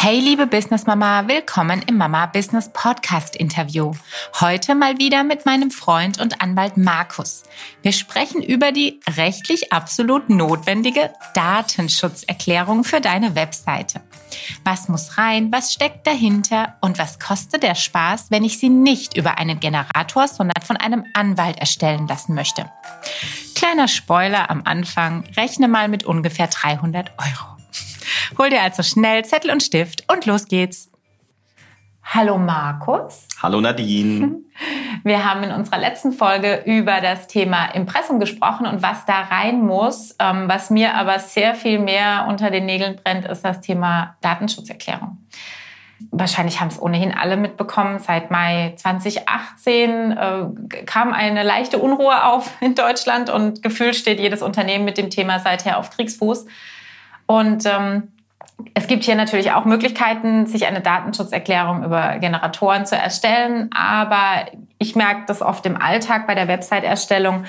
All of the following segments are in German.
Hey liebe Business Mama, willkommen im Mama Business Podcast Interview. Heute mal wieder mit meinem Freund und Anwalt Markus. Wir sprechen über die rechtlich absolut notwendige Datenschutzerklärung für deine Webseite. Was muss rein, was steckt dahinter und was kostet der Spaß, wenn ich sie nicht über einen Generator, sondern von einem Anwalt erstellen lassen möchte. Kleiner Spoiler am Anfang, rechne mal mit ungefähr 300 Euro. Hol dir also schnell Zettel und Stift und los geht's. Hallo Markus. Hallo Nadine. Wir haben in unserer letzten Folge über das Thema Impressum gesprochen und was da rein muss. Ähm, was mir aber sehr viel mehr unter den Nägeln brennt, ist das Thema Datenschutzerklärung. Wahrscheinlich haben es ohnehin alle mitbekommen. Seit Mai 2018 äh, kam eine leichte Unruhe auf in Deutschland und gefühlt steht jedes Unternehmen mit dem Thema seither auf Kriegsfuß. Und ähm, es gibt hier natürlich auch Möglichkeiten, sich eine Datenschutzerklärung über Generatoren zu erstellen, aber ich merke das oft im Alltag bei der Website-Erstellung.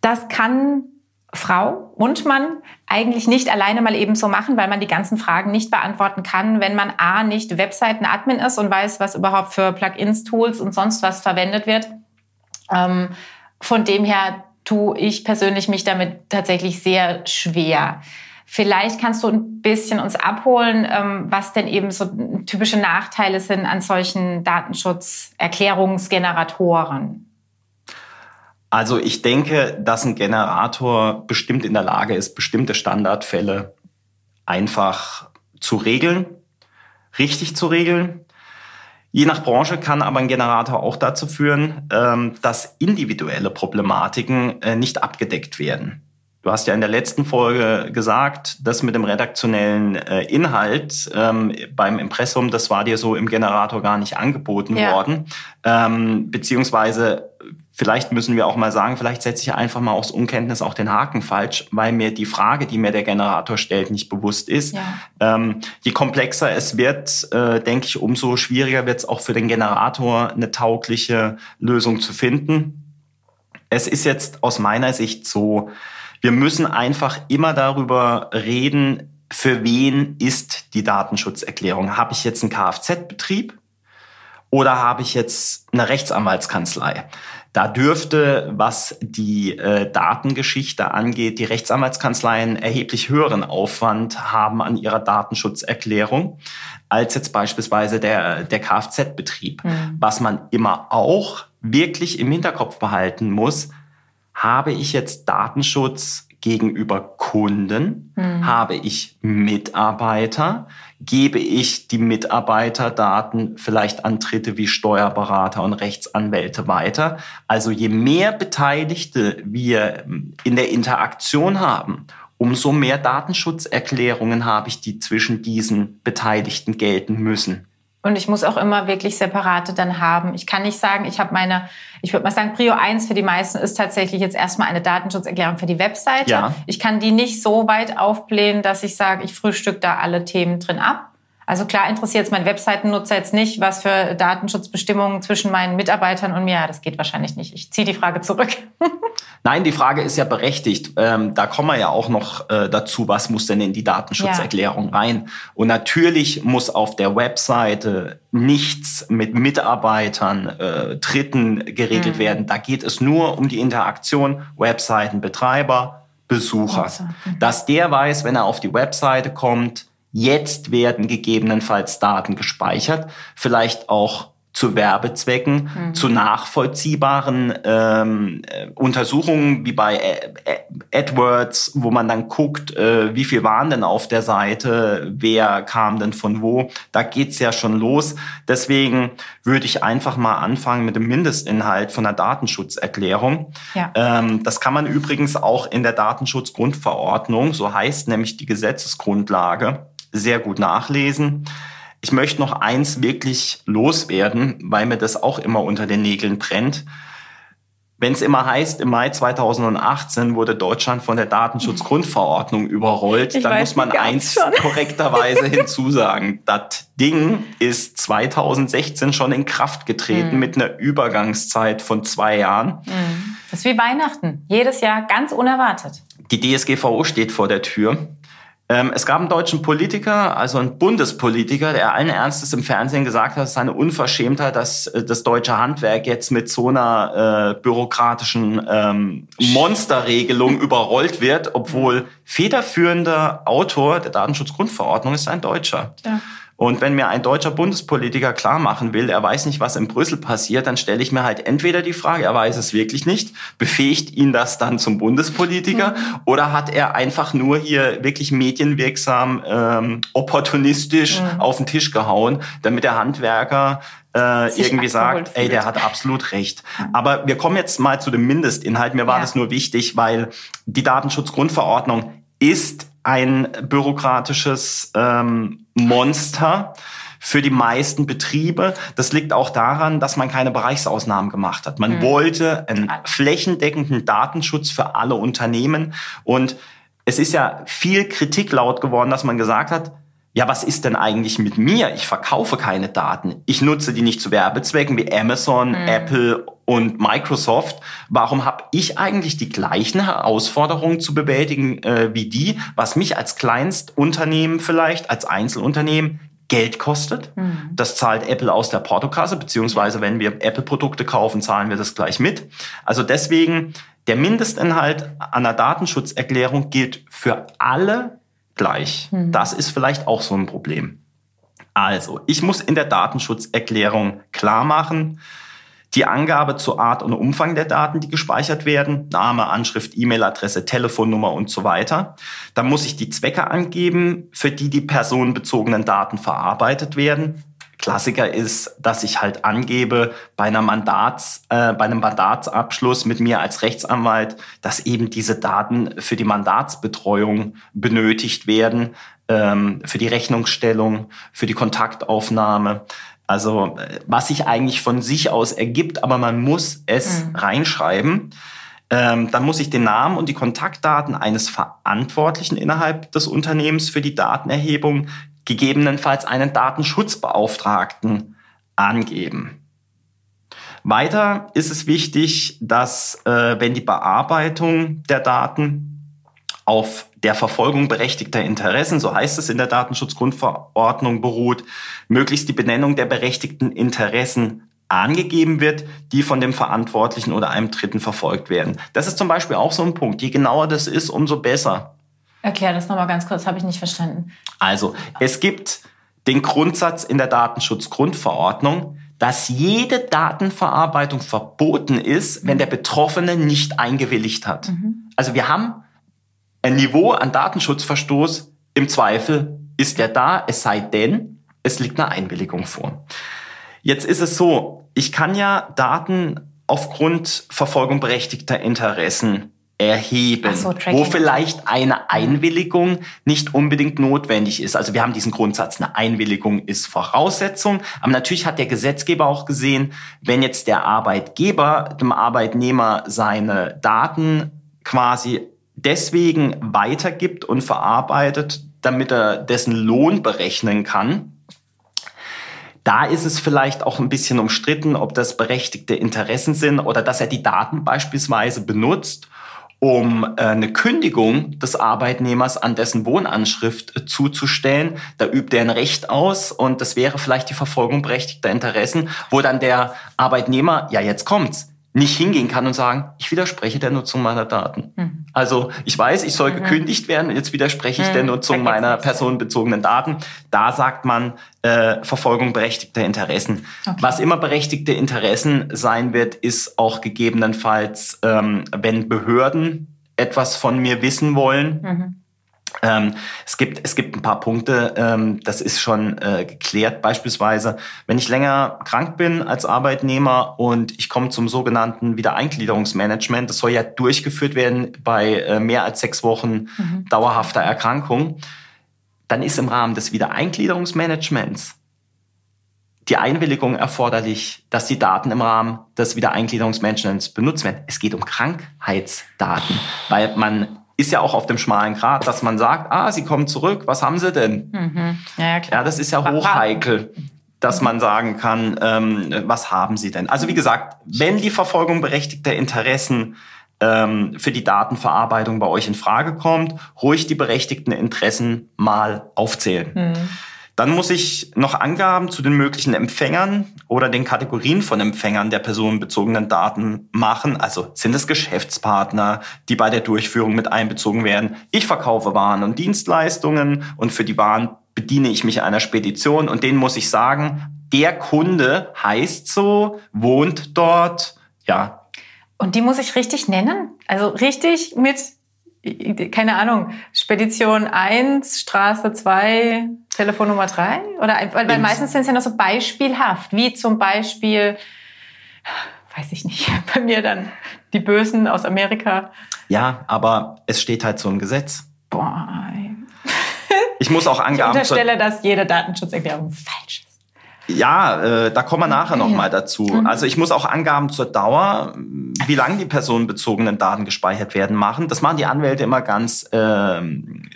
Das kann Frau und Mann eigentlich nicht alleine mal eben so machen, weil man die ganzen Fragen nicht beantworten kann, wenn man A nicht Webseiten-Admin ist und weiß, was überhaupt für Plugins, Tools und sonst was verwendet wird. Ähm, von dem her tue ich persönlich mich damit tatsächlich sehr schwer. Vielleicht kannst du ein bisschen uns abholen, ähm, was denn eben so typische Nachteile sind an solchen Datenschutzerklärungsgeneratoren. Also ich denke, dass ein Generator bestimmt in der Lage ist, bestimmte Standardfälle einfach zu regeln, richtig zu regeln. Je nach Branche kann aber ein Generator auch dazu führen, ähm, dass individuelle Problematiken äh, nicht abgedeckt werden. Du hast ja in der letzten Folge gesagt, das mit dem redaktionellen äh, Inhalt ähm, beim Impressum, das war dir so im Generator gar nicht angeboten ja. worden. Ähm, beziehungsweise vielleicht müssen wir auch mal sagen, vielleicht setze ich einfach mal aus Unkenntnis auch den Haken falsch, weil mir die Frage, die mir der Generator stellt, nicht bewusst ist. Ja. Ähm, je komplexer es wird, äh, denke ich, umso schwieriger wird es auch für den Generator, eine taugliche Lösung zu finden. Es ist jetzt aus meiner Sicht so, wir müssen einfach immer darüber reden, für wen ist die Datenschutzerklärung? Habe ich jetzt einen Kfz-Betrieb oder habe ich jetzt eine Rechtsanwaltskanzlei? Da dürfte, was die äh, Datengeschichte angeht, die Rechtsanwaltskanzleien erheblich höheren Aufwand haben an ihrer Datenschutzerklärung als jetzt beispielsweise der, der Kfz-Betrieb. Mhm. Was man immer auch wirklich im Hinterkopf behalten muss, habe ich jetzt Datenschutz gegenüber Kunden? Mhm. Habe ich Mitarbeiter? Gebe ich die Mitarbeiterdaten vielleicht an Dritte wie Steuerberater und Rechtsanwälte weiter? Also je mehr Beteiligte wir in der Interaktion haben, umso mehr Datenschutzerklärungen habe ich, die zwischen diesen Beteiligten gelten müssen. Und ich muss auch immer wirklich separate dann haben. Ich kann nicht sagen, ich habe meine, ich würde mal sagen, Prio 1 für die meisten ist tatsächlich jetzt erstmal eine Datenschutzerklärung für die Webseite. Ja. Ich kann die nicht so weit aufblähen, dass ich sage, ich frühstück da alle Themen drin ab. Also klar interessiert es meinen Webseitennutzer jetzt nicht, was für Datenschutzbestimmungen zwischen meinen Mitarbeitern und mir. Das geht wahrscheinlich nicht. Ich ziehe die Frage zurück. Nein, die Frage ist ja berechtigt. Ähm, da kommen wir ja auch noch äh, dazu, was muss denn in die Datenschutzerklärung ja. rein? Und natürlich muss auf der Webseite nichts mit Mitarbeitern, äh, Dritten geregelt mhm. werden. Da geht es nur um die Interaktion Webseitenbetreiber, Besucher. Dass der weiß, wenn er auf die Webseite kommt, Jetzt werden gegebenenfalls Daten gespeichert, vielleicht auch zu Werbezwecken, mhm. zu nachvollziehbaren ähm, äh, Untersuchungen wie bei AdWords, wo man dann guckt, äh, wie viel waren denn auf der Seite, wer kam denn von wo. Da geht's ja schon los. Deswegen würde ich einfach mal anfangen mit dem Mindestinhalt von der Datenschutzerklärung. Ja. Ähm, das kann man übrigens auch in der Datenschutzgrundverordnung, so heißt nämlich die Gesetzesgrundlage, sehr gut nachlesen. Ich möchte noch eins wirklich loswerden, weil mir das auch immer unter den Nägeln brennt. Wenn es immer heißt, im Mai 2018 wurde Deutschland von der Datenschutzgrundverordnung überrollt, ich dann weiß, muss man eins korrekterweise hinzusagen. Das Ding ist 2016 schon in Kraft getreten mhm. mit einer Übergangszeit von zwei Jahren. Mhm. Das ist wie Weihnachten. Jedes Jahr ganz unerwartet. Die DSGVO steht vor der Tür. Ähm, es gab einen deutschen Politiker, also einen Bundespolitiker, der allen Ernstes im Fernsehen gesagt hat, es ist eine Unverschämtheit, dass äh, das deutsche Handwerk jetzt mit so einer äh, bürokratischen ähm, Monsterregelung überrollt wird, obwohl federführender Autor der Datenschutzgrundverordnung ist ein Deutscher. Ja. Und wenn mir ein deutscher Bundespolitiker klar machen will, er weiß nicht, was in Brüssel passiert, dann stelle ich mir halt entweder die Frage, er weiß es wirklich nicht, befähigt ihn das dann zum Bundespolitiker mhm. oder hat er einfach nur hier wirklich medienwirksam, ähm, opportunistisch mhm. auf den Tisch gehauen, damit der Handwerker äh, irgendwie sagt, ey, der hat absolut recht. Mhm. Aber wir kommen jetzt mal zu dem Mindestinhalt. Mir war ja. das nur wichtig, weil die Datenschutzgrundverordnung ist ein bürokratisches ähm, Monster für die meisten Betriebe. Das liegt auch daran, dass man keine Bereichsausnahmen gemacht hat. Man mhm. wollte einen flächendeckenden Datenschutz für alle Unternehmen. Und es ist ja viel Kritik laut geworden, dass man gesagt hat, ja, was ist denn eigentlich mit mir? Ich verkaufe keine Daten. Ich nutze die nicht zu Werbezwecken wie Amazon, mhm. Apple und Microsoft. Warum habe ich eigentlich die gleichen Herausforderungen zu bewältigen äh, wie die, was mich als Kleinstunternehmen vielleicht, als Einzelunternehmen Geld kostet. Mhm. Das zahlt Apple aus der Portokasse, beziehungsweise wenn wir Apple-Produkte kaufen, zahlen wir das gleich mit. Also deswegen, der Mindestinhalt einer Datenschutzerklärung gilt für alle gleich. Mhm. Das ist vielleicht auch so ein Problem. Also, ich muss in der Datenschutzerklärung klar machen, die Angabe zur Art und Umfang der Daten, die gespeichert werden, Name, Anschrift, E-Mail-Adresse, Telefonnummer und so weiter. Dann muss ich die Zwecke angeben, für die die personenbezogenen Daten verarbeitet werden. Klassiker ist, dass ich halt angebe bei einer Mandats, äh, bei einem Mandatsabschluss mit mir als Rechtsanwalt, dass eben diese Daten für die Mandatsbetreuung benötigt werden, ähm, für die Rechnungsstellung, für die Kontaktaufnahme. Also was sich eigentlich von sich aus ergibt, aber man muss es mhm. reinschreiben. Ähm, dann muss ich den Namen und die Kontaktdaten eines Verantwortlichen innerhalb des Unternehmens für die Datenerhebung gegebenenfalls einen Datenschutzbeauftragten angeben. Weiter ist es wichtig, dass äh, wenn die Bearbeitung der Daten auf der Verfolgung berechtigter Interessen, so heißt es in der Datenschutzgrundverordnung, beruht, möglichst die Benennung der berechtigten Interessen angegeben wird, die von dem Verantwortlichen oder einem Dritten verfolgt werden. Das ist zum Beispiel auch so ein Punkt. Je genauer das ist, umso besser. Erklär das nochmal ganz kurz, habe ich nicht verstanden. Also, es gibt den Grundsatz in der Datenschutzgrundverordnung, dass jede Datenverarbeitung verboten ist, wenn der Betroffene nicht eingewilligt hat. Mhm. Also wir haben ein Niveau an Datenschutzverstoß, im Zweifel ist der da, es sei denn, es liegt eine Einwilligung vor. Jetzt ist es so, ich kann ja Daten aufgrund Verfolgung berechtigter Interessen erheben, so, wo vielleicht eine Einwilligung nicht unbedingt notwendig ist. Also wir haben diesen Grundsatz, eine Einwilligung ist Voraussetzung, aber natürlich hat der Gesetzgeber auch gesehen, wenn jetzt der Arbeitgeber dem Arbeitnehmer seine Daten quasi deswegen weitergibt und verarbeitet, damit er dessen Lohn berechnen kann, da ist es vielleicht auch ein bisschen umstritten, ob das berechtigte Interessen sind oder dass er die Daten beispielsweise benutzt, um äh, eine Kündigung des Arbeitnehmers an dessen Wohnanschrift äh, zuzustellen. Da übt er ein Recht aus und das wäre vielleicht die Verfolgung berechtigter Interessen, wo dann der Arbeitnehmer, ja jetzt kommt's, nicht hingehen kann und sagen, ich widerspreche der Nutzung meiner Daten. Mhm. Also ich weiß, ich soll mhm. gekündigt werden, jetzt widerspreche ich mhm. der Nutzung meiner personenbezogenen Daten. Da sagt man äh, Verfolgung berechtigter Interessen. Okay. Was immer berechtigte Interessen sein wird, ist auch gegebenenfalls, ähm, wenn Behörden etwas von mir wissen wollen. Ähm, es, gibt, es gibt ein paar Punkte, ähm, das ist schon äh, geklärt. Beispielsweise, wenn ich länger krank bin als Arbeitnehmer und ich komme zum sogenannten Wiedereingliederungsmanagement, das soll ja durchgeführt werden bei äh, mehr als sechs Wochen mhm. dauerhafter Erkrankung, dann ist im Rahmen des Wiedereingliederungsmanagements die Einwilligung erforderlich, dass die Daten im Rahmen des Wiedereingliederungsmanagements benutzt werden. Es geht um Krankheitsdaten, weil man ist ja auch auf dem schmalen Grat, dass man sagt, ah, sie kommen zurück, was haben sie denn? Mhm. Ja, klar. ja, das ist ja hochheikel, dass man sagen kann, ähm, was haben sie denn? Also wie gesagt, wenn die Verfolgung berechtigter Interessen ähm, für die Datenverarbeitung bei euch in Frage kommt, ruhig die berechtigten Interessen mal aufzählen. Mhm. Dann muss ich noch Angaben zu den möglichen Empfängern oder den Kategorien von Empfängern der personenbezogenen Daten machen. Also sind es Geschäftspartner, die bei der Durchführung mit einbezogen werden. Ich verkaufe Waren und Dienstleistungen und für die Waren bediene ich mich einer Spedition und denen muss ich sagen, der Kunde heißt so, wohnt dort, ja. Und die muss ich richtig nennen? Also richtig mit keine Ahnung, Spedition 1, Straße 2, Telefonnummer 3? Oder, weil, weil meistens sind es ja noch so beispielhaft, wie zum Beispiel, weiß ich nicht, bei mir dann die Bösen aus Amerika. Ja, aber es steht halt so im Gesetz. Boah. Ich muss auch Angaben. Ich unterstelle, dass jede Datenschutzerklärung falsch ist. Ja, äh, da kommen wir nachher nochmal dazu. Mhm. Also ich muss auch Angaben zur Dauer, wie lange die personenbezogenen Daten gespeichert werden, machen. Das machen die Anwälte immer ganz, ähm,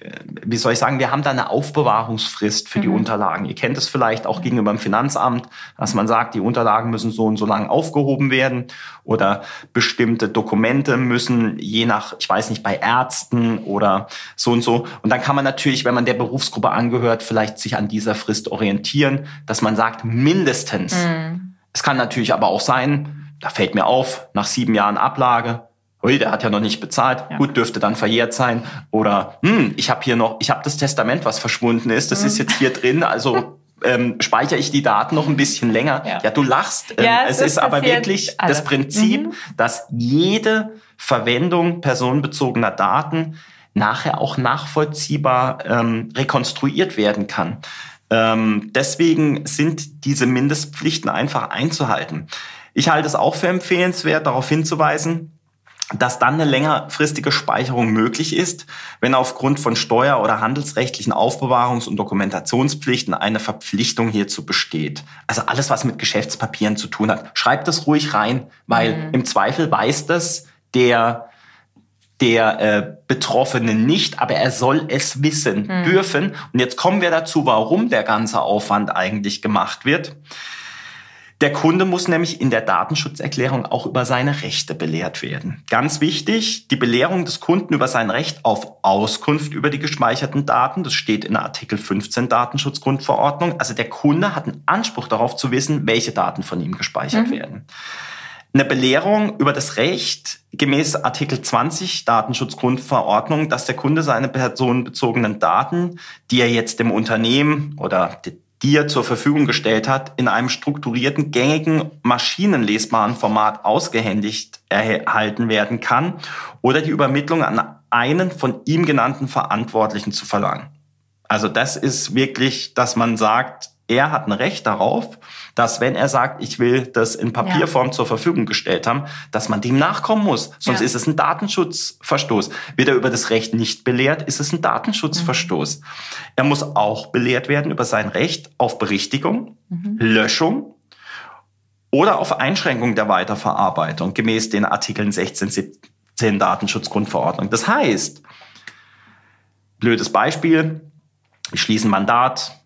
wie soll ich sagen, wir haben da eine Aufbewahrungsfrist für mhm. die Unterlagen. Ihr kennt es vielleicht auch gegenüber dem Finanzamt, dass man sagt, die Unterlagen müssen so und so lang aufgehoben werden oder bestimmte Dokumente müssen je nach, ich weiß nicht, bei Ärzten oder so und so. Und dann kann man natürlich, wenn man der Berufsgruppe angehört, vielleicht sich an dieser Frist orientieren, dass man sagt, mindestens. Mhm. Es kann natürlich aber auch sein, da fällt mir auf, nach sieben Jahren Ablage, ui, der hat ja noch nicht bezahlt, ja. gut, dürfte dann verjährt sein. Oder, hm, ich habe hier noch, ich habe das Testament, was verschwunden ist, das mhm. ist jetzt hier drin, also ähm, speichere ich die Daten noch ein bisschen länger. Ja, ja du lachst. Ähm, ja, es, es ist, aber wirklich alles. das Prinzip, mhm. dass jede Verwendung personenbezogener Daten nachher auch nachvollziehbar ähm, rekonstruiert werden kann. Ähm, deswegen sind diese Mindestpflichten einfach einzuhalten. Ich halte es auch für empfehlenswert, darauf hinzuweisen, dass dann eine längerfristige Speicherung möglich ist, wenn aufgrund von steuer- oder handelsrechtlichen Aufbewahrungs- und Dokumentationspflichten eine Verpflichtung hierzu besteht. Also alles, was mit Geschäftspapieren zu tun hat, schreibt das ruhig rein, weil mhm. im Zweifel weiß das der der äh, Betroffene nicht, aber er soll es wissen mhm. dürfen. Und jetzt kommen wir dazu, warum der ganze Aufwand eigentlich gemacht wird. Der Kunde muss nämlich in der Datenschutzerklärung auch über seine Rechte belehrt werden. Ganz wichtig, die Belehrung des Kunden über sein Recht auf Auskunft über die gespeicherten Daten, das steht in Artikel 15 Datenschutzgrundverordnung. Also der Kunde hat einen Anspruch darauf zu wissen, welche Daten von ihm gespeichert mhm. werden. Eine Belehrung über das Recht gemäß Artikel 20 Datenschutzgrundverordnung, dass der Kunde seine personenbezogenen Daten, die er jetzt dem Unternehmen oder die er zur Verfügung gestellt hat, in einem strukturierten, gängigen, maschinenlesbaren Format ausgehändigt erhalten werden kann oder die Übermittlung an einen von ihm genannten Verantwortlichen zu verlangen. Also das ist wirklich, dass man sagt, er hat ein Recht darauf, dass wenn er sagt, ich will das in Papierform ja. zur Verfügung gestellt haben, dass man dem nachkommen muss. Sonst ja. ist es ein Datenschutzverstoß. Wird er über das Recht nicht belehrt, ist es ein Datenschutzverstoß. Mhm. Er muss auch belehrt werden über sein Recht auf Berichtigung, mhm. Löschung oder auf Einschränkung der Weiterverarbeitung gemäß den Artikeln 16, 17 Datenschutzgrundverordnung. Das heißt, blödes Beispiel, ich schließe ein Mandat,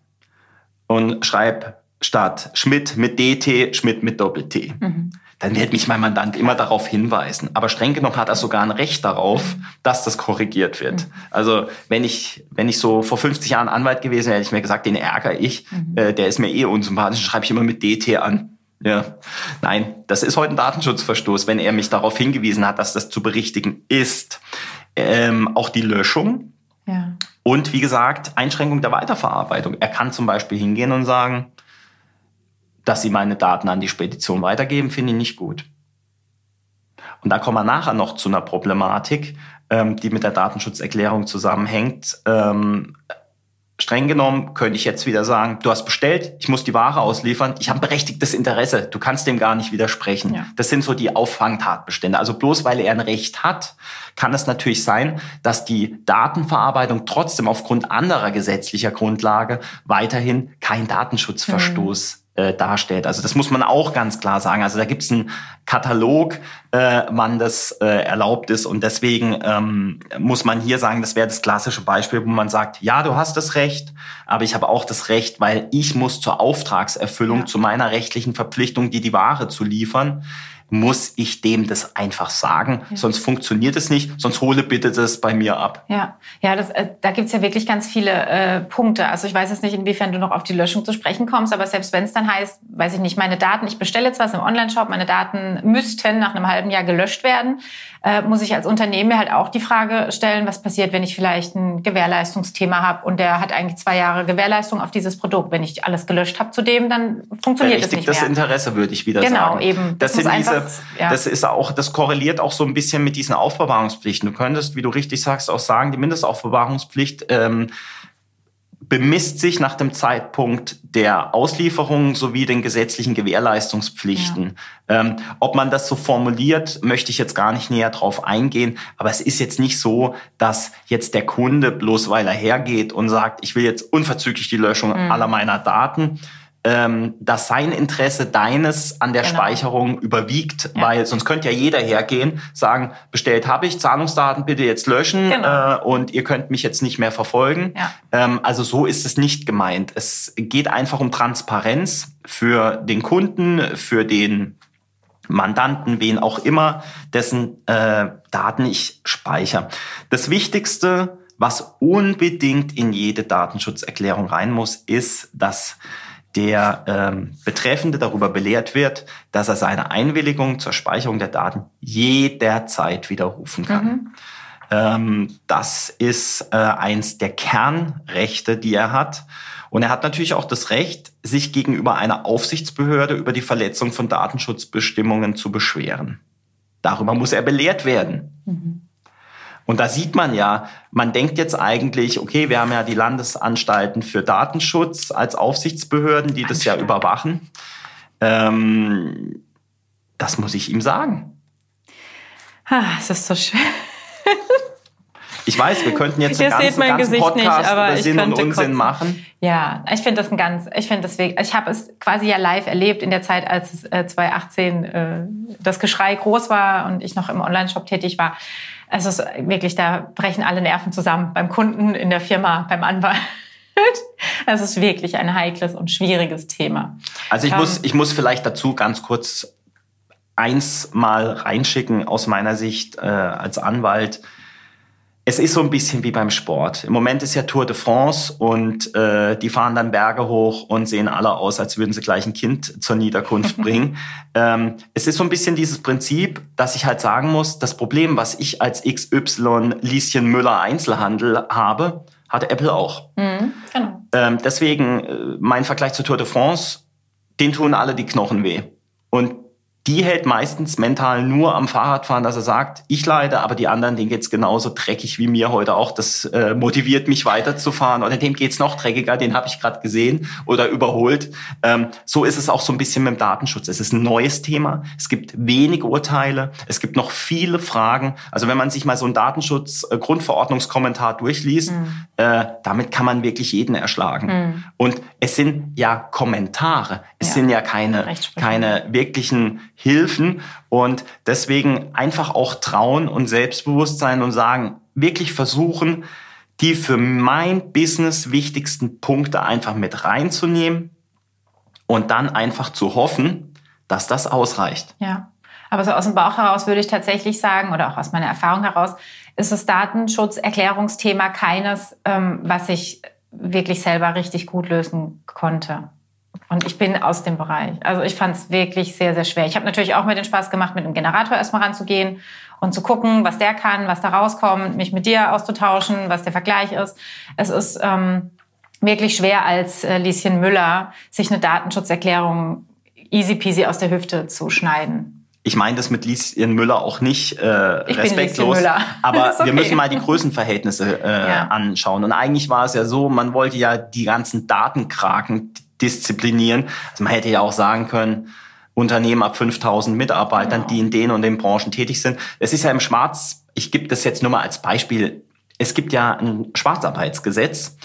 und schreibe statt Schmidt mit DT, Schmidt mit Doppel-T. Mhm. Dann wird mich mein Mandant immer darauf hinweisen. Aber streng genommen hat er sogar ein Recht darauf, dass das korrigiert wird. Mhm. Also wenn ich, wenn ich so vor 50 Jahren Anwalt gewesen wäre, hätte ich mir gesagt, den ärgere ich. Mhm. Äh, der ist mir eh unsympathisch, schreibe ich immer mit DT an. Ja, nein, das ist heute ein Datenschutzverstoß, wenn er mich darauf hingewiesen hat, dass das zu berichtigen ist. Ähm, auch die Löschung. Ja. Und wie gesagt, Einschränkung der Weiterverarbeitung. Er kann zum Beispiel hingehen und sagen, dass Sie meine Daten an die Spedition weitergeben, finde ich nicht gut. Und da kommen wir nachher noch zu einer Problematik, ähm, die mit der Datenschutzerklärung zusammenhängt. Ähm, streng genommen könnte ich jetzt wieder sagen, du hast bestellt, ich muss die Ware ausliefern, ich habe berechtigtes Interesse, du kannst dem gar nicht widersprechen. Ja. Das sind so die Auffangtatbestände. Also bloß weil er ein Recht hat, kann es natürlich sein, dass die Datenverarbeitung trotzdem aufgrund anderer gesetzlicher Grundlage weiterhin kein Datenschutzverstoß mhm äh, darstellt. Also das muss man auch ganz klar sagen. Also da gibt es einen Katalog, äh, wann das äh, erlaubt ist und deswegen ähm, muss man hier sagen, das wäre das klassische Beispiel, wo man sagt, ja, du hast das Recht, aber ich habe auch das Recht, weil ich muss zur Auftragserfüllung, ja. zu meiner rechtlichen Verpflichtung, die die Ware zu liefern, muss ich dem das einfach sagen, ja. sonst funktioniert es nicht, sonst hole bitte das bei mir ab. Ja, ja das, äh, da gibt's ja wirklich ganz viele äh, Punkte. Also ich weiß jetzt nicht, inwiefern du noch auf die Löschung zu sprechen kommst, aber selbst wenn es dann heißt, weiß ich nicht, meine Daten, ich bestelle jetzt was im Online-Shop, meine Daten müssten nach einem halben Jahr gelöscht werden, äh, muss ich als Unternehmen mir halt auch die Frage stellen, was passiert, wenn ich vielleicht ein Gewährleistungsthema habe und der hat eigentlich zwei Jahre Gewährleistung auf dieses Produkt. Wenn ich alles gelöscht habe zudem, dann funktioniert es nicht mehr. das Interesse würde ich wieder genau, sagen. Genau, eben. Das, das sind diese, ja. das ist auch, das korreliert auch so ein bisschen mit diesen Aufbewahrungspflichten. Du könntest, wie du richtig sagst, auch sagen, die Mindestaufbewahrungspflicht ähm, bemisst sich nach dem Zeitpunkt der Auslieferung sowie den gesetzlichen Gewährleistungspflichten. Ja. Ähm, ob man das so formuliert, möchte ich jetzt gar nicht näher drauf eingehen. Aber es ist jetzt nicht so, dass jetzt der Kunde bloß weil er hergeht und sagt, ich will jetzt unverzüglich die Löschung mhm. aller meiner Daten, ähm, dass sein Interesse deines an der genau. Speicherung überwiegt, ja. weil sonst könnte ja jeder hergehen, sagen, bestellt habe ich, Zahlungsdaten bitte jetzt löschen genau. äh, und ihr könnt mich jetzt nicht mehr verfolgen. Ja. Ähm, also so ist es nicht gemeint. Es geht einfach um Transparenz für den Kunden, für den Mandanten, wen auch immer, dessen äh, Daten ich speichere. Das Wichtigste, was unbedingt in jede Datenschutzerklärung rein muss, ist, dass der ähm, Betreffende darüber belehrt wird, dass er seine Einwilligung zur Speicherung der Daten jederzeit widerrufen kann. Mhm. Ähm, das ist äh, eins der Kernrechte, die er hat. Und er hat natürlich auch das Recht, sich gegenüber einer Aufsichtsbehörde über die Verletzung von Datenschutzbestimmungen zu beschweren. Darüber muss er belehrt werden. Mhm. Und da sieht man ja, man denkt jetzt eigentlich, okay, wir haben ja die Landesanstalten für Datenschutz als Aufsichtsbehörden, die das ja überwachen. Ähm, das muss ich ihm sagen. Ah, es ist so schön. Ich weiß, wir könnten jetzt einen ganzen, ganzen Gesicht Podcast nicht, aber über Sinn und Unsinn kotzen. machen. Ja, ich finde das ein ganz, ich finde deswegen, ich habe es quasi ja live erlebt in der Zeit, als äh, 2018 äh, das Geschrei groß war und ich noch im Online-Shop tätig war. Es ist wirklich, da brechen alle Nerven zusammen beim Kunden, in der Firma, beim Anwalt. Es ist wirklich ein heikles und schwieriges Thema. Also ich, ähm, muss, ich muss vielleicht dazu ganz kurz eins mal reinschicken aus meiner Sicht äh, als Anwalt es ist so ein bisschen wie beim Sport. Im Moment ist ja Tour de France und äh, die fahren dann Berge hoch und sehen alle aus, als würden sie gleich ein Kind zur Niederkunft bringen. ähm, es ist so ein bisschen dieses Prinzip, dass ich halt sagen muss, das Problem, was ich als XY Lieschen Müller Einzelhandel habe, hat Apple auch. Mhm, genau. ähm, deswegen äh, mein Vergleich zur Tour de France, den tun alle die Knochen weh. Und die hält meistens mental nur am Fahrradfahren, dass er sagt, ich leide, aber die anderen, denen geht's genauso dreckig wie mir heute auch. Das äh, motiviert mich weiterzufahren. Oder dem geht's noch dreckiger, den habe ich gerade gesehen oder überholt. Ähm, so ist es auch so ein bisschen mit dem Datenschutz. Es ist ein neues Thema. Es gibt wenig Urteile. Es gibt noch viele Fragen. Also wenn man sich mal so einen Datenschutz-Grundverordnungskommentar durchliest, mhm. äh, damit kann man wirklich jeden erschlagen. Mhm. Und es sind ja Kommentare. Es ja. sind ja keine, keine wirklichen Hilfen und deswegen einfach auch trauen und selbstbewusst sein und sagen, wirklich versuchen, die für mein Business wichtigsten Punkte einfach mit reinzunehmen und dann einfach zu hoffen, dass das ausreicht. Ja. Aber so aus dem Bauch heraus würde ich tatsächlich sagen, oder auch aus meiner Erfahrung heraus, ist das Datenschutzerklärungsthema keines, ähm, was ich wirklich selber richtig gut lösen konnte. Und ich bin aus dem Bereich. Also ich fand es wirklich sehr, sehr schwer. Ich habe natürlich auch mir den Spaß gemacht, mit dem Generator erstmal ranzugehen und zu gucken, was der kann, was da rauskommt, mich mit dir auszutauschen, was der Vergleich ist. Es ist ähm, wirklich schwer, als äh, Lieschen Müller sich eine Datenschutzerklärung easy peasy aus der Hüfte zu schneiden. Ich meine das mit Lieschen Müller auch nicht äh, respektlos, aber okay. wir müssen mal die Größenverhältnisse äh, ja. anschauen. Und eigentlich war es ja so, man wollte ja die ganzen Datenkraken, disziplinieren. Also man hätte ja auch sagen können, Unternehmen ab 5000 Mitarbeitern, genau. die in den und den Branchen tätig sind. Es ist ja im Schwarz, ich gebe das jetzt nur mal als Beispiel, es gibt ja ein Schwarzarbeitsgesetz,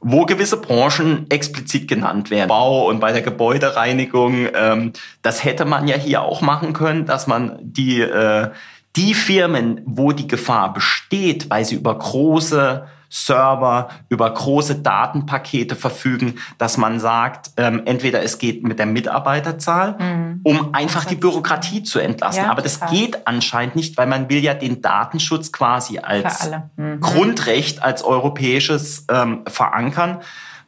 wo gewisse Branchen explizit genannt werden. Bau und bei der Gebäudereinigung, ähm, das hätte man ja hier auch machen können, dass man die, äh, die Firmen, wo die Gefahr besteht, weil sie über große Server, über große Datenpakete verfügen, dass man sagt, ähm, entweder es geht mit der Mitarbeiterzahl, mhm. um einfach die Bürokratie zu entlasten. Ja, Aber das total. geht anscheinend nicht, weil man will ja den Datenschutz quasi als mhm. Grundrecht, als europäisches ähm, verankern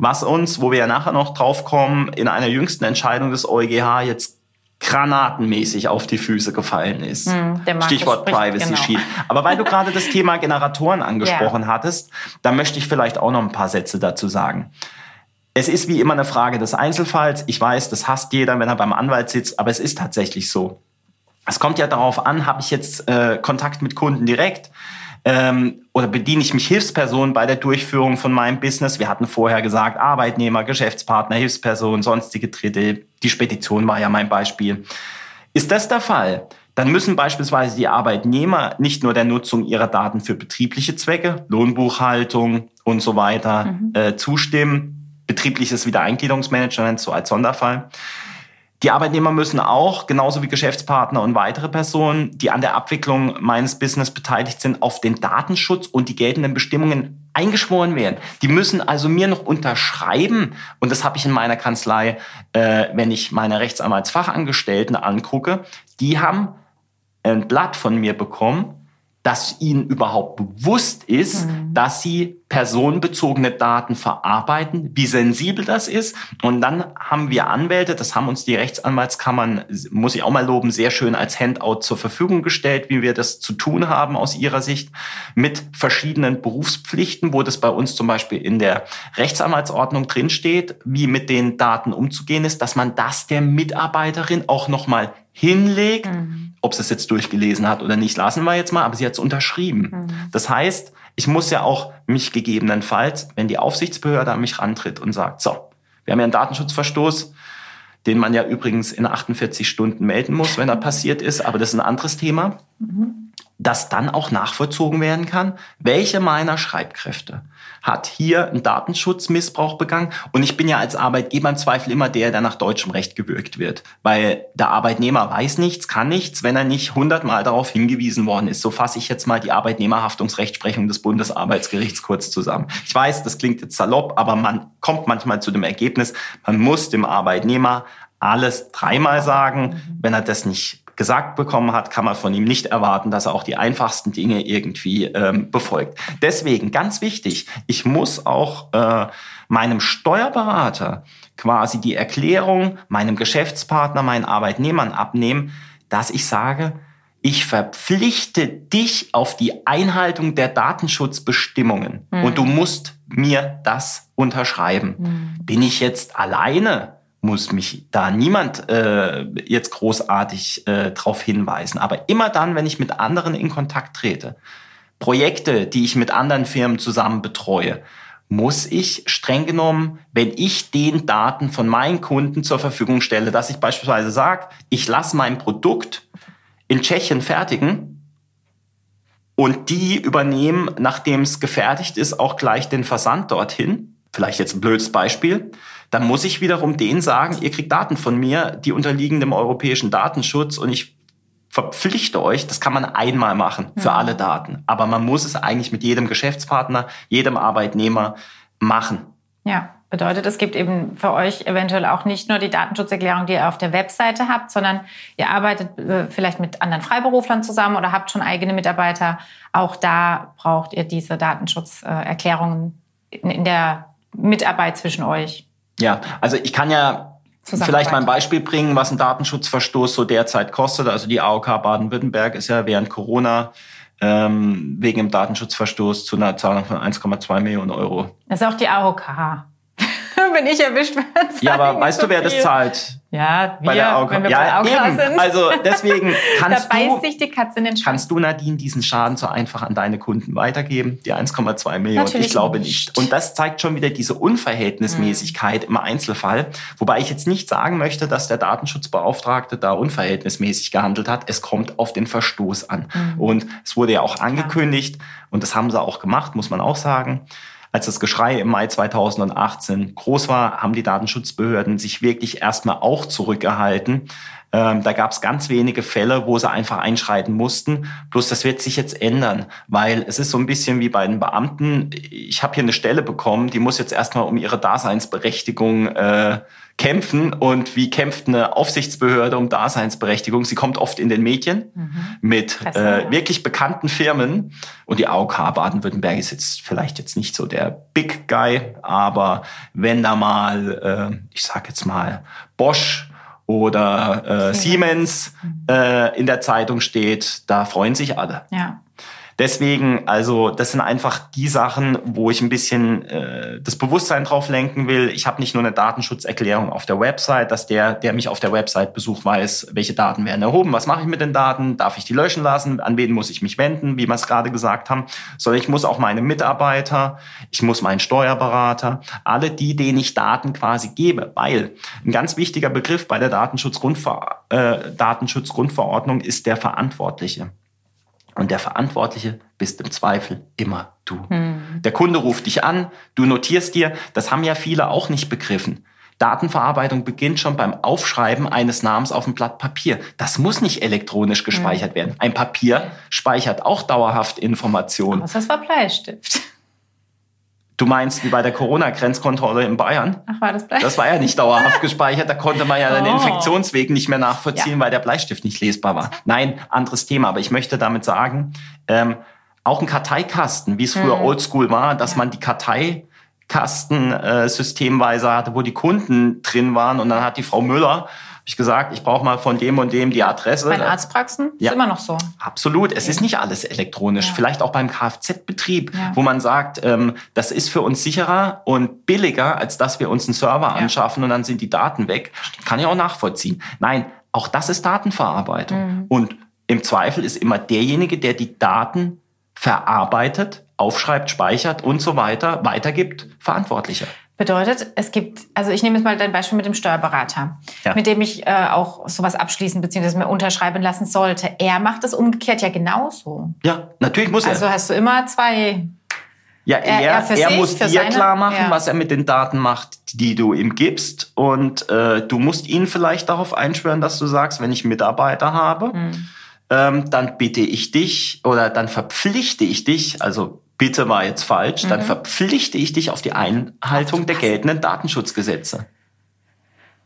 was uns, wo wir ja nachher noch drauf kommen, in einer jüngsten Entscheidung des EuGH jetzt granatenmäßig auf die Füße gefallen ist. Mm, Stichwort Privacy genau. Sheet. Aber weil du gerade das Thema Generatoren angesprochen yeah. hattest, da möchte ich vielleicht auch noch ein paar Sätze dazu sagen. Es ist wie immer eine Frage des Einzelfalls. Ich weiß, das hasst jeder, wenn er beim Anwalt sitzt, aber es ist tatsächlich so. Es kommt ja darauf an, habe ich jetzt äh, Kontakt mit Kunden direkt? Ähm, oder bediene ich mich Hilfspersonen bei der Durchführung von meinem Business. Wir hatten vorher gesagt, Arbeitnehmer, Geschäftspartner, Hilfspersonen, sonstige Dritte. Die Spedition war ja mein Beispiel. Ist das der Fall? Dann müssen beispielsweise die Arbeitnehmer nicht nur der Nutzung ihrer Daten für betriebliche Zwecke, Lohnbuchhaltung und so weiter mhm. äh, zustimmen. Betriebliches Wiedereingliederungsmanagement, so als Sonderfall die Arbeitnehmer müssen auch, genauso wie Geschäftspartner und weitere Personen, die an der Abwicklung meines Business beteiligt sind, auf den Datenschutz und die geltenden Bestimmungen eingeschworen werden. Die müssen also mir noch unterschreiben, und das habe ich in meiner Kanzlei, äh, wenn ich meine Rechtsanwaltsfachangestellten angucke, die haben ein Blatt von mir bekommen, dass ihnen überhaupt bewusst ist, mhm. dass sie personenbezogene Daten verarbeiten, wie sensibel das ist. Und dann haben wir Anwälte, das haben uns die Rechtsanwaltskammern, muss ich auch mal loben, sehr schön als Handout zur Verfügung gestellt, wie wir das zu tun haben aus ihrer Sicht mit verschiedenen Berufspflichten, wo das bei uns zum Beispiel in der Rechtsanwaltsordnung drinsteht, wie mit den Daten umzugehen ist, dass man das der Mitarbeiterin auch nochmal hinlegt. Mhm. Ob sie es jetzt durchgelesen hat oder nicht, lassen wir jetzt mal, aber sie hat es unterschrieben. Mhm. Das heißt, ich muss ja auch mich gegebenenfalls, wenn die Aufsichtsbehörde an mich rantritt und sagt, so, wir haben ja einen Datenschutzverstoß, den man ja übrigens in 48 Stunden melden muss, wenn er passiert ist, aber das ist ein anderes Thema, mhm. Dass dann auch nachvollzogen werden kann, welche meiner Schreibkräfte hat hier einen Datenschutzmissbrauch begangen. Und ich bin ja als Arbeitgeber im Zweifel immer der, der nach deutschem Recht gewürgt wird. Weil der Arbeitnehmer weiß nichts, kann nichts, wenn er nicht hundertmal darauf hingewiesen worden ist. So fasse ich jetzt mal die Arbeitnehmerhaftungsrechtsprechung des Bundesarbeitsgerichts kurz zusammen. Ich weiß, das klingt jetzt salopp, aber man kommt manchmal zu dem Ergebnis, man muss dem Arbeitnehmer alles dreimal sagen. Wenn er das nicht gesagt bekommen hat, kann man von ihm nicht erwarten, dass er auch die einfachsten Dinge irgendwie ähm, befolgt. Deswegen ganz wichtig, ich muss auch äh, meinem Steuerberater quasi die Erklärung meinem Geschäftspartner, meinen Arbeitnehmern abnehmen, dass ich sage, ich verpflichte dich auf die Einhaltung der Datenschutzbestimmungen mhm. und du musst mir das unterschreiben. Mhm. Bin ich jetzt alleine? Muss mich da niemand äh, jetzt großartig äh, darauf hinweisen. Aber immer dann, wenn ich mit anderen in Kontakt trete, Projekte, die ich mit anderen Firmen zusammen betreue, muss ich streng genommen, wenn ich den Daten von meinen Kunden zur Verfügung stelle, dass ich beispielsweise sage, ich lasse mein Produkt in Tschechien fertigen und die übernehmen, nachdem es gefertigt ist, auch gleich den Versand dorthin. Vielleicht jetzt ein blödes Beispiel dann muss ich wiederum denen sagen, ihr kriegt Daten von mir, die unterliegen dem europäischen Datenschutz und ich verpflichte euch, das kann man einmal machen für mhm. alle Daten. Aber man muss es eigentlich mit jedem Geschäftspartner, jedem Arbeitnehmer machen. Ja, bedeutet, es gibt eben für euch eventuell auch nicht nur die Datenschutzerklärung, die ihr auf der Webseite habt, sondern ihr arbeitet äh, vielleicht mit anderen Freiberuflern zusammen oder habt schon eigene Mitarbeiter. Auch da braucht ihr diese Datenschutzerklärungen in der Mitarbeit zwischen euch. Ja, also ich kann ja vielleicht mal ein Beispiel bringen, was ein Datenschutzverstoß so derzeit kostet. Also die AOK Baden-Württemberg ist ja während Corona ähm, wegen dem Datenschutzverstoß zu einer Zahlung von 1,2 Millionen Euro. Das ist auch die AOK. Wenn ich erwischt werde. Ja, aber weißt so du, wer viel. das zahlt? Ja, wir, bei der Auge. wenn wir ja, bei eben. sind. Also deswegen kannst da beißt sich die Katze in den Schwanz. Kannst du, Nadine, diesen Schaden so einfach an deine Kunden weitergeben? Die 1,2 Millionen? Natürlich ich glaube nicht. Und das zeigt schon wieder diese Unverhältnismäßigkeit mhm. im Einzelfall. Wobei ich jetzt nicht sagen möchte, dass der Datenschutzbeauftragte da unverhältnismäßig gehandelt hat. Es kommt auf den Verstoß an. Mhm. Und es wurde ja auch angekündigt, und das haben sie auch gemacht, muss man auch sagen, als das Geschrei im Mai 2018 groß war, haben die Datenschutzbehörden sich wirklich erstmal auch zurückgehalten, Ähm, da gab es ganz wenige Fälle, wo sie einfach einschreiten mussten. Bloß das wird sich jetzt ändern, weil es ist so ein bisschen wie bei den Beamten. Ich habe hier eine Stelle bekommen, die muss jetzt erstmal um ihre Daseinsberechtigung äh, kämpfen. Und wie kämpft eine Aufsichtsbehörde um Daseinsberechtigung? Sie kommt oft in den Medien mhm. mit äh, wirklich bekannten Firmen. Und die AOK Baden-Württemberg ist jetzt vielleicht jetzt nicht so der Big Guy, aber wenn da mal, äh, ich sag jetzt mal, Bosch oder äh, Siemens äh, in der Zeitung steht, da freuen sich alle. Ja. Deswegen, also das sind einfach die Sachen, wo ich ein bisschen äh, das Bewusstsein drauf lenken will. Ich habe nicht nur eine Datenschutzerklärung auf der Website, dass der, der mich auf der Website besucht, weiß, welche Daten werden erhoben, was mache ich mit den Daten, darf ich die löschen lassen, an wen muss ich mich wenden, wie wir es gerade gesagt haben, sondern ich muss auch meine Mitarbeiter, ich muss meinen Steuerberater, alle die, denen ich Daten quasi gebe, weil ein ganz wichtiger Begriff bei der Datenschutzgrundver äh, Datenschutzgrundverordnung ist der Verantwortliche. Und der Verantwortliche bist im Zweifel immer du. Mhm. Der Kunde ruft dich an, du notierst dir, das haben ja viele auch nicht begriffen. Datenverarbeitung beginnt schon beim Aufschreiben eines Namens auf ein Blatt Papier. Das muss nicht elektronisch gespeichert mhm. werden. Ein Papier speichert auch dauerhaft Informationen. Aber das war Bleistift. Du meinst wie bei der Corona-Grenzkontrolle in Bayern? Ach, war das Bleistift? Das war ja nicht dauerhaft gespeichert. Da konnte man ja oh. den Infektionsweg nicht mehr nachvollziehen, ja. weil der Bleistift nicht lesbar war. Nein, anderes Thema. Aber ich möchte damit sagen, ähm, auch ein Karteikasten, wie es früher hm. oldschool war, dass ja. man die Kartei Kasten äh, systemweise hatte, wo die Kunden drin waren und dann hat die Frau Müller ich gesagt, ich brauche mal von dem und dem die Adresse. Bei Arztpraxen ja. ist immer noch so. Absolut. Es okay. ist nicht alles elektronisch. Ja. Vielleicht auch beim Kfz-Betrieb, ja. wo man sagt, ähm, das ist für uns sicherer und billiger, als dass wir uns einen Server anschaffen und dann sind die Daten weg. Kann ich auch nachvollziehen. Nein, auch das ist Datenverarbeitung. Mhm. Und im Zweifel ist immer derjenige, der die Daten verarbeitet, aufschreibt, speichert und so weiter, weitergibt, verantwortlicher. Bedeutet, es gibt, also ich nehme jetzt mal dein Beispiel mit dem Steuerberater, ja. mit dem ich äh, auch sowas abschließen bzw. mir unterschreiben lassen sollte. Er macht das umgekehrt ja genauso. Ja, natürlich muss er. Also hast du immer zwei. Ja, er, er, er, er muss dir seine, klar machen, ja. was er mit den Daten macht, die du ihm gibst. Und äh, du musst ihn vielleicht darauf einschwören, dass du sagst, wenn ich Mitarbeiter habe, hm. ähm, dann bitte ich dich oder dann verpflichte ich dich, also bitte war jetzt falsch, mhm. dann verpflichte ich dich auf die Einhaltung der geltenden Datenschutzgesetze.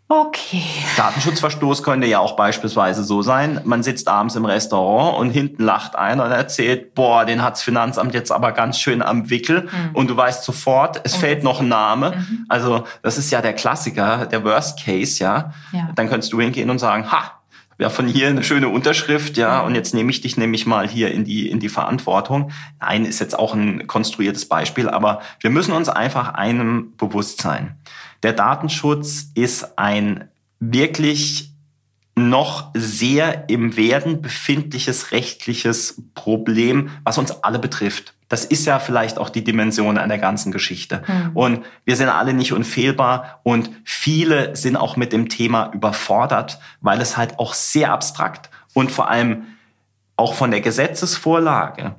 Okay. Datenschutzverstoß könnte ja auch beispielsweise so sein, man sitzt abends im Restaurant und hinten lacht einer und erzählt, boah, den hat's Finanzamt jetzt aber ganz schön am Wickel mhm. und du weißt sofort, es und fällt noch ein Name. Mhm. Also das ist ja der Klassiker, der Worst Case, ja. ja. Dann könntest du hingehen und sagen, ha, ja, von hier eine schöne Unterschrift, ja, und jetzt nehme ich dich nämlich mal hier in die, in die Verantwortung. Nein, ist jetzt auch ein konstruiertes Beispiel, aber wir müssen uns einfach einem bewusst sein. Der Datenschutz ist ein wirklich noch sehr im Werden befindliches rechtliches Problem, was uns alle betrifft. Das ist ja vielleicht auch die Dimension an der ganzen Geschichte. Mhm. Und wir sind alle nicht unfehlbar und viele sind auch mit dem Thema überfordert, weil es halt auch sehr abstrakt und vor allem auch von der Gesetzesvorlage,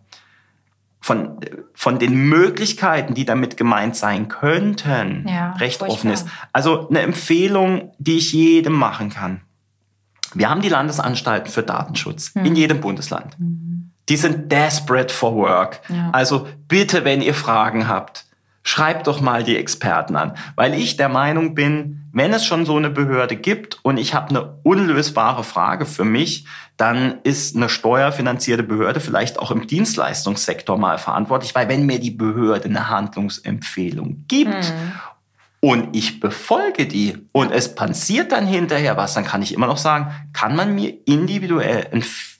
von, von den Möglichkeiten, die damit gemeint sein könnten, ja, recht offen ist. Also eine Empfehlung, die ich jedem machen kann wir haben die Landesanstalten für Datenschutz mhm. in jedem Bundesland. Mhm. Die sind desperate for work. Ja. Also bitte, wenn ihr Fragen habt, schreibt doch mal die Experten an, weil ich der Meinung bin, wenn es schon so eine Behörde gibt und ich habe eine unlösbare Frage für mich, dann ist eine steuerfinanzierte Behörde vielleicht auch im Dienstleistungssektor mal verantwortlich, weil wenn mir die Behörde eine Handlungsempfehlung gibt mhm und ich befolge die und es passiert dann hinterher was, dann kann ich immer noch sagen, kann man mir individuell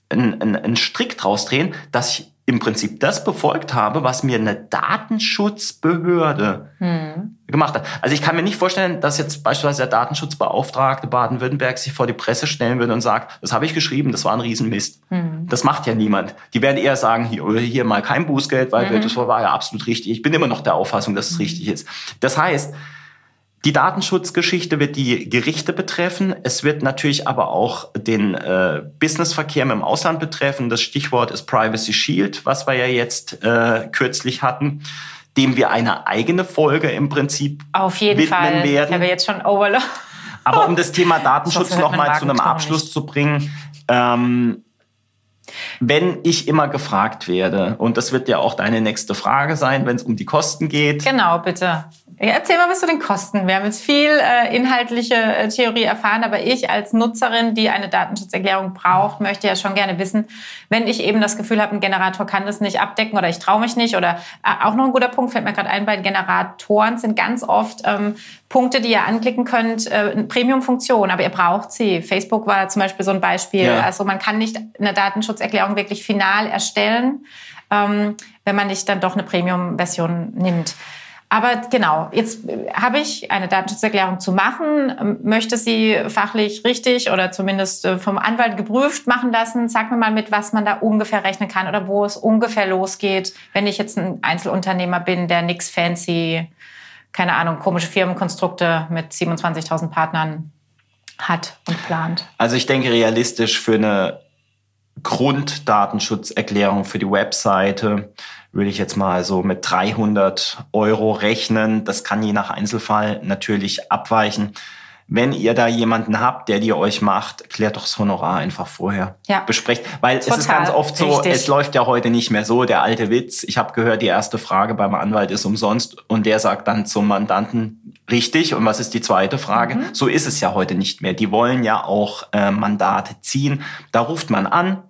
einen, einen, einen Strick draus drehen, dass ich im Prinzip das befolgt habe, was mir eine Datenschutzbehörde hm. gemacht hat. Also ich kann mir nicht vorstellen, dass jetzt beispielsweise der Datenschutzbeauftragte Baden-Württemberg sich vor die Presse stellen würde und sagt, das habe ich geschrieben, das war ein Riesenmist. Hm. Das macht ja niemand. Die werden eher sagen, hier, hier mal kein Bußgeld, weil mhm. das war ja absolut richtig. Ich bin immer noch der Auffassung, dass es mhm. richtig ist. Das heißt, die Datenschutzgeschichte wird die Gerichte betreffen. Es wird natürlich aber auch den äh, Businessverkehr mit dem Ausland betreffen. Das Stichwort ist Privacy Shield, was wir ja jetzt äh, kürzlich hatten, dem wir eine eigene Folge im Prinzip Auf jeden widmen Fall. werden. Ich habe jetzt schon Overload. Aber um das Thema Datenschutz nochmal zu einem Abschluss nicht. zu bringen, ähm, wenn ich immer gefragt werde, und das wird ja auch deine nächste Frage sein, wenn es um die Kosten geht. Genau, bitte. Ja, erzähl mal was zu den Kosten. Wir haben jetzt viel äh, inhaltliche äh, Theorie erfahren, aber ich als Nutzerin, die eine Datenschutzerklärung braucht, möchte ja schon gerne wissen, wenn ich eben das Gefühl habe, ein Generator kann das nicht abdecken oder ich traue mich nicht oder äh, auch noch ein guter Punkt fällt mir gerade ein, bei Generatoren sind ganz oft ähm, Punkte, die ihr anklicken könnt, äh, Premium-Funktion, aber ihr braucht sie. Facebook war zum Beispiel so ein Beispiel. Ja. Also man kann nicht eine Datenschutzerklärung wirklich final erstellen, ähm, wenn man nicht dann doch eine Premium-Version nimmt. Aber genau, jetzt habe ich eine Datenschutzerklärung zu machen, möchte sie fachlich richtig oder zumindest äh, vom Anwalt geprüft machen lassen. Sag mir mal mit, was man da ungefähr rechnen kann oder wo es ungefähr losgeht, wenn ich jetzt ein Einzelunternehmer bin, der nix fancy, keine Ahnung, komische Firmenkonstrukte mit 27.000 Partnern hat und plant. Also ich denke realistisch für eine Grunddatenschutzerklärung für die Webseite würde ich jetzt mal so mit 300 Euro rechnen. Das kann je nach Einzelfall natürlich abweichen. Wenn ihr da jemanden habt, der die euch macht, klärt doch das Honorar einfach vorher. Ja. Besprecht, weil Total. es ist ganz oft so, Richtig. es läuft ja heute nicht mehr so, der alte Witz. Ich habe gehört, die erste Frage beim Anwalt ist umsonst und der sagt dann zum Mandanten richtig. Und was ist die zweite Frage? Mhm. So ist es ja heute nicht mehr. Die wollen ja auch äh, Mandate ziehen. Da ruft man an,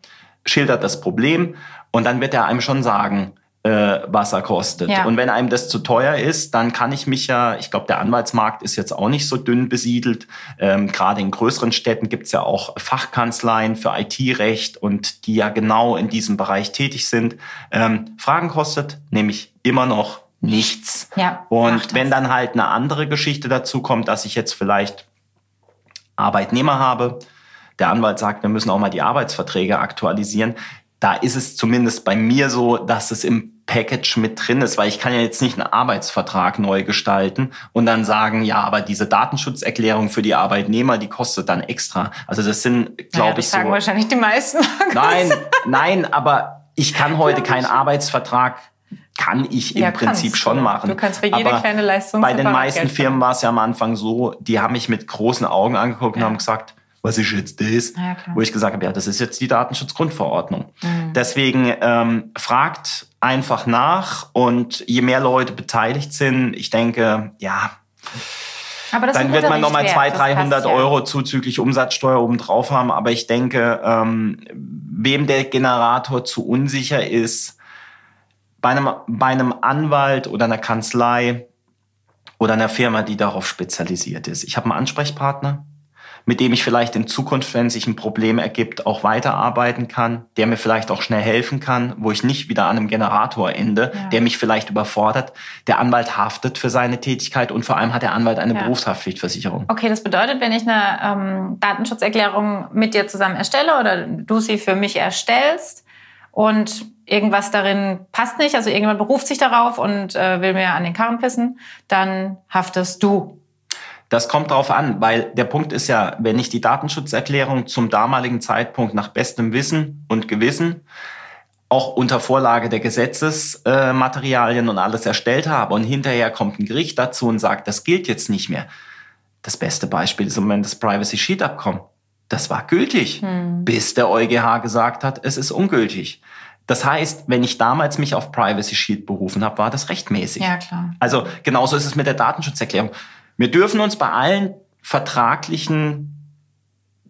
schildert das Problem und dann wird er einem schon sagen, äh, Wasser kostet. Ja. Und wenn einem das zu teuer ist, dann kann ich mich ja, ich glaube, der Anwaltsmarkt ist jetzt auch nicht so dünn besiedelt. Ähm, Gerade in größeren Städten gibt's ja auch Fachkanzleien für IT-Recht und die ja genau in diesem Bereich tätig sind. Ähm, Fragen kostet nämlich immer noch nichts. Ja, und wenn dann halt eine andere Geschichte dazu kommt, dass ich jetzt vielleicht Arbeitnehmer habe, der Anwalt sagt, wir müssen auch mal die Arbeitsverträge aktualisieren. Da ist es zumindest bei mir so, dass es im Package mit drin ist, weil ich kann ja jetzt nicht einen Arbeitsvertrag neu gestalten und dann sagen, ja, aber diese Datenschutzerklärung für die Arbeitnehmer, die kostet dann extra. Also das sind, glaube naja, ich, so. sagen wahrscheinlich die meisten. Nein, nein, aber ich kann heute keinen Arbeitsvertrag kann ich im ja, Prinzip kannst, schon machen. Du kannst für jede Aber kleine Leistung. Bei den meisten Firmen war es ja am Anfang so, die haben mich mit großen Augen angeguckt ja. und haben gesagt, was ist jetzt das? Ja, Wo ich gesagt habe, ja, das ist jetzt die Datenschutzgrundverordnung. Mhm. Deswegen ähm, fragt einfach nach und je mehr Leute beteiligt sind, ich denke, ja, dann wird man nochmal 200, 300 Euro zuzüglich Umsatzsteuer obendrauf haben. Aber ich denke, ähm, wem der Generator zu unsicher ist, bei einem, bei einem Anwalt oder einer Kanzlei oder einer Firma, die darauf spezialisiert ist. Ich habe einen Ansprechpartner, mit dem ich vielleicht in Zukunft, wenn sich ein Problem ergibt, auch weiterarbeiten kann, der mir vielleicht auch schnell helfen kann, wo ich nicht wieder an einem Generator ende, ja. der mich vielleicht überfordert. Der Anwalt haftet für seine Tätigkeit und vor allem hat der Anwalt eine ja. Berufshaftpflichtversicherung. Okay, das bedeutet, wenn ich eine ähm, Datenschutzerklärung mit dir zusammen erstelle oder du sie für mich erstellst und irgendwas darin passt nicht, also irgendjemand beruft sich darauf und äh, will mir an den Karren pissen, dann haftest du. Das kommt darauf an, weil der Punkt ist ja, wenn ich die Datenschutzerklärung zum damaligen Zeitpunkt nach bestem Wissen und Gewissen auch unter Vorlage der Gesetzesmaterialien äh, und alles erstellt habe und hinterher kommt ein Gericht dazu und sagt, das gilt jetzt nicht mehr. Das beste Beispiel ist im Moment das Privacy Sheet Abkommen. Das war gültig, hm. bis der EuGH gesagt hat, es ist ungültig. Das heißt, wenn ich damals mich auf Privacy Shield berufen habe, war das rechtmäßig. Ja, klar. Also genauso ist es mit der Datenschutzerklärung. Wir dürfen uns bei allen vertraglichen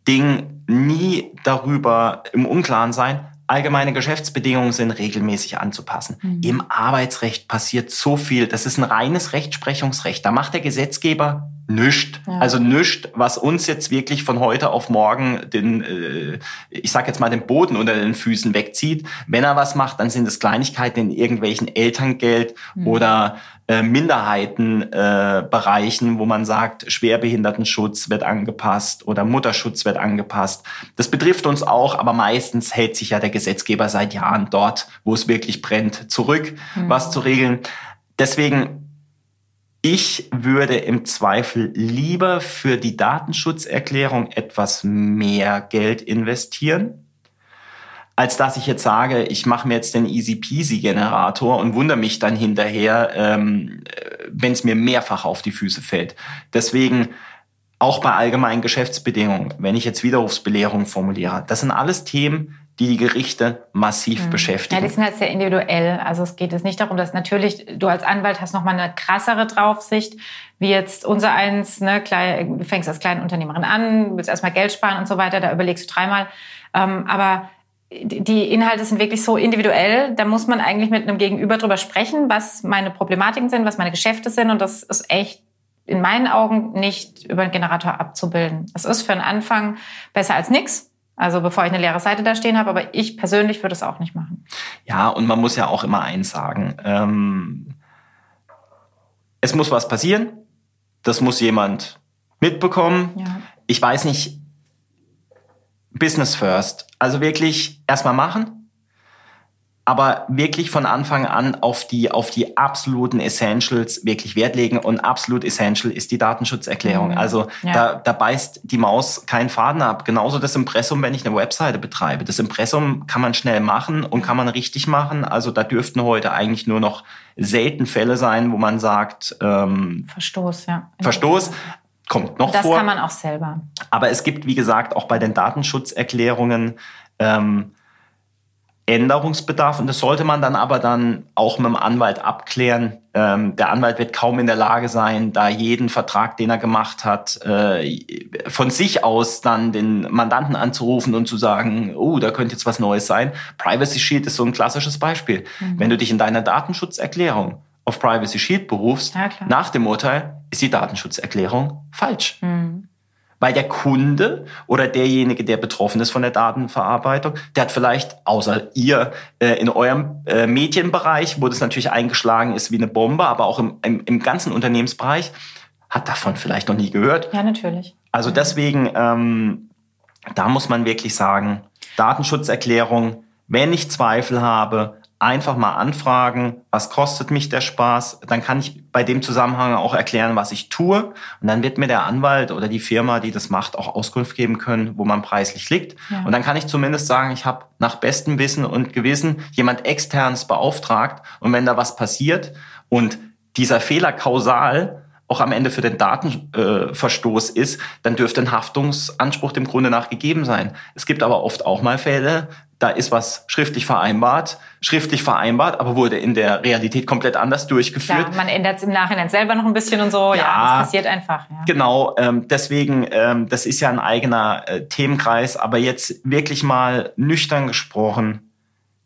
Dingen nie darüber im Unklaren sein. Allgemeine Geschäftsbedingungen sind regelmäßig anzupassen. Mhm. Im Arbeitsrecht passiert so viel. Das ist ein reines Rechtsprechungsrecht. Da macht der Gesetzgeber Nüscht. Ja. Also nüscht, was uns jetzt wirklich von heute auf morgen den, äh, ich sag jetzt mal, den Boden unter den Füßen wegzieht. Wenn er was macht, dann sind es Kleinigkeiten in irgendwelchen Elterngeld mhm. oder äh, Minderheitenbereichen, äh, wo man sagt, Schwerbehindertenschutz wird angepasst oder Mutterschutz wird angepasst. Das betrifft uns auch, aber meistens hält sich ja der Gesetzgeber seit Jahren dort, wo es wirklich brennt, zurück, mhm. was zu regeln. Deswegen ich würde im Zweifel lieber für die Datenschutzerklärung etwas mehr Geld investieren, als dass ich jetzt sage, ich mache mir jetzt den Easy Peasy Generator und wundere mich dann hinterher, ähm, wenn es mir mehrfach auf die Füße fällt. Deswegen auch bei allgemeinen Geschäftsbedingungen, wenn ich jetzt Widerrufsbelehrung formuliere, das sind alles Themen, die die Gerichte massiv mhm. beschäftigen. Ja, die sind halt sehr individuell. Also es geht jetzt nicht darum, dass natürlich du als Anwalt hast nochmal eine krassere Draufsicht, wie jetzt unser eins, ne, klein, du fängst als kleine Unternehmerin an, willst erstmal Geld sparen und so weiter, da überlegst du dreimal. Ähm, aber die Inhalte sind wirklich so individuell, da muss man eigentlich mit einem Gegenüber drüber sprechen, was meine Problematiken sind, was meine Geschäfte sind und das ist echt in meinen Augen nicht über einen Generator abzubilden. Es ist für einen Anfang besser als nichts also bevor ich eine leere Seite da stehen habe, aber ich persönlich würde es auch nicht machen. Ja, und man muss ja auch immer eins sagen. Ähm, es muss was passieren. Das muss jemand mitbekommen. Ja. Ich weiß nicht, Business first. Also wirklich erstmal machen aber wirklich von Anfang an auf die, auf die absoluten Essentials wirklich Wert legen. Und absolut essential ist die Datenschutzerklärung. Mhm. Also ja. da, da beißt die Maus keinen Faden ab. Genauso das Impressum, wenn ich eine Webseite betreibe. Das Impressum kann man schnell machen und kann man richtig machen. Also da dürften heute eigentlich nur noch selten Fälle sein, wo man sagt, ähm, Verstoß, ja. Verstoß kommt noch das vor. Das kann man auch selber. Aber es gibt, wie gesagt, auch bei den Datenschutzerklärungen ähm, Änderungsbedarf und das sollte man dann aber dann auch mit dem Anwalt abklären. Ähm, der Anwalt wird kaum in der Lage sein, da jeden Vertrag, den er gemacht hat, äh, von sich aus dann den Mandanten anzurufen und zu sagen, oh, da könnte jetzt was Neues sein. Privacy Shield ist so ein klassisches Beispiel. Mhm. Wenn du dich in deiner Datenschutzerklärung auf Privacy Shield berufst, ja, nach dem Urteil ist die Datenschutzerklärung falsch. Mhm. Weil der Kunde oder derjenige, der betroffen ist von der Datenverarbeitung, der hat vielleicht außer ihr äh, in eurem äh, Medienbereich, wo das natürlich eingeschlagen ist wie eine Bombe, aber auch im, im, im ganzen Unternehmensbereich, hat davon vielleicht noch nie gehört. Ja, natürlich. Also deswegen, ähm, da muss man wirklich sagen, Datenschutzerklärung, wenn ich Zweifel habe, einfach mal anfragen, was kostet mich der Spaß? Dann kann ich bei dem Zusammenhang auch erklären, was ich tue. Und dann wird mir der Anwalt oder die Firma, die das macht, auch Auskunft geben können, wo man preislich liegt. Ja. Und dann kann ich zumindest sagen, ich habe nach bestem Wissen und Gewissen jemand externes beauftragt. Und wenn da was passiert und dieser Fehler kausal auch am Ende für den Datenverstoß äh, ist, dann dürfte ein Haftungsanspruch dem Grunde nach gegeben sein. Es gibt aber oft auch mal Fälle, da ist was schriftlich vereinbart, schriftlich vereinbart, aber wurde in der Realität komplett anders durchgeführt. Ja, man ändert es im Nachhinein selber noch ein bisschen und so. Ja, ja das passiert einfach. Ja. Genau, ähm, deswegen, ähm, das ist ja ein eigener äh, Themenkreis, aber jetzt wirklich mal nüchtern gesprochen,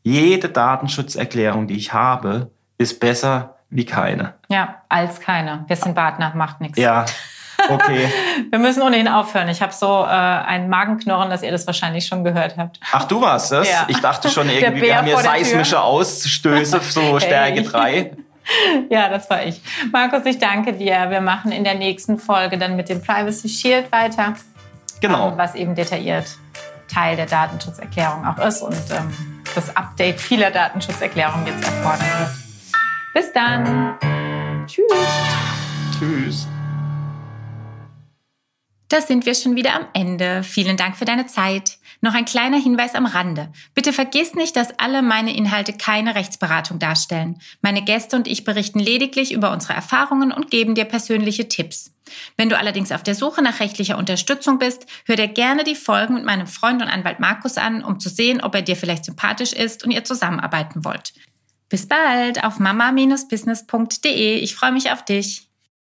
jede Datenschutzerklärung, die ich habe, ist besser wie keine. Ja, als keine. Wir sind Partner, macht nichts. Ja, Okay. Wir müssen ohnehin aufhören. Ich habe so äh, ein Magenknurren, dass ihr das wahrscheinlich schon gehört habt. Ach, du warst das? Ja. Ich dachte schon irgendwie, wir haben hier seismische Ausstöße, so hey. Stärke 3. Ja, das war ich. Markus, ich danke dir. Wir machen in der nächsten Folge dann mit dem Privacy Shield weiter. Genau. Ähm, was eben detailliert Teil der Datenschutzerklärung auch ist und ähm, das Update vieler Datenschutzerklärungen jetzt erfordern wird. Bis dann. Tschüss. Tschüss. Da sind wir schon wieder am Ende. Vielen Dank für deine Zeit. Noch ein kleiner Hinweis am Rande. Bitte vergiss nicht, dass alle meine Inhalte keine Rechtsberatung darstellen. Meine Gäste und ich berichten lediglich über unsere Erfahrungen und geben dir persönliche Tipps. Wenn du allerdings auf der Suche nach rechtlicher Unterstützung bist, hör dir gerne die Folgen mit meinem Freund und Anwalt Markus an, um zu sehen, ob er dir vielleicht sympathisch ist und ihr zusammenarbeiten wollt. Bis bald auf mama-business.de. Ich freue mich auf dich.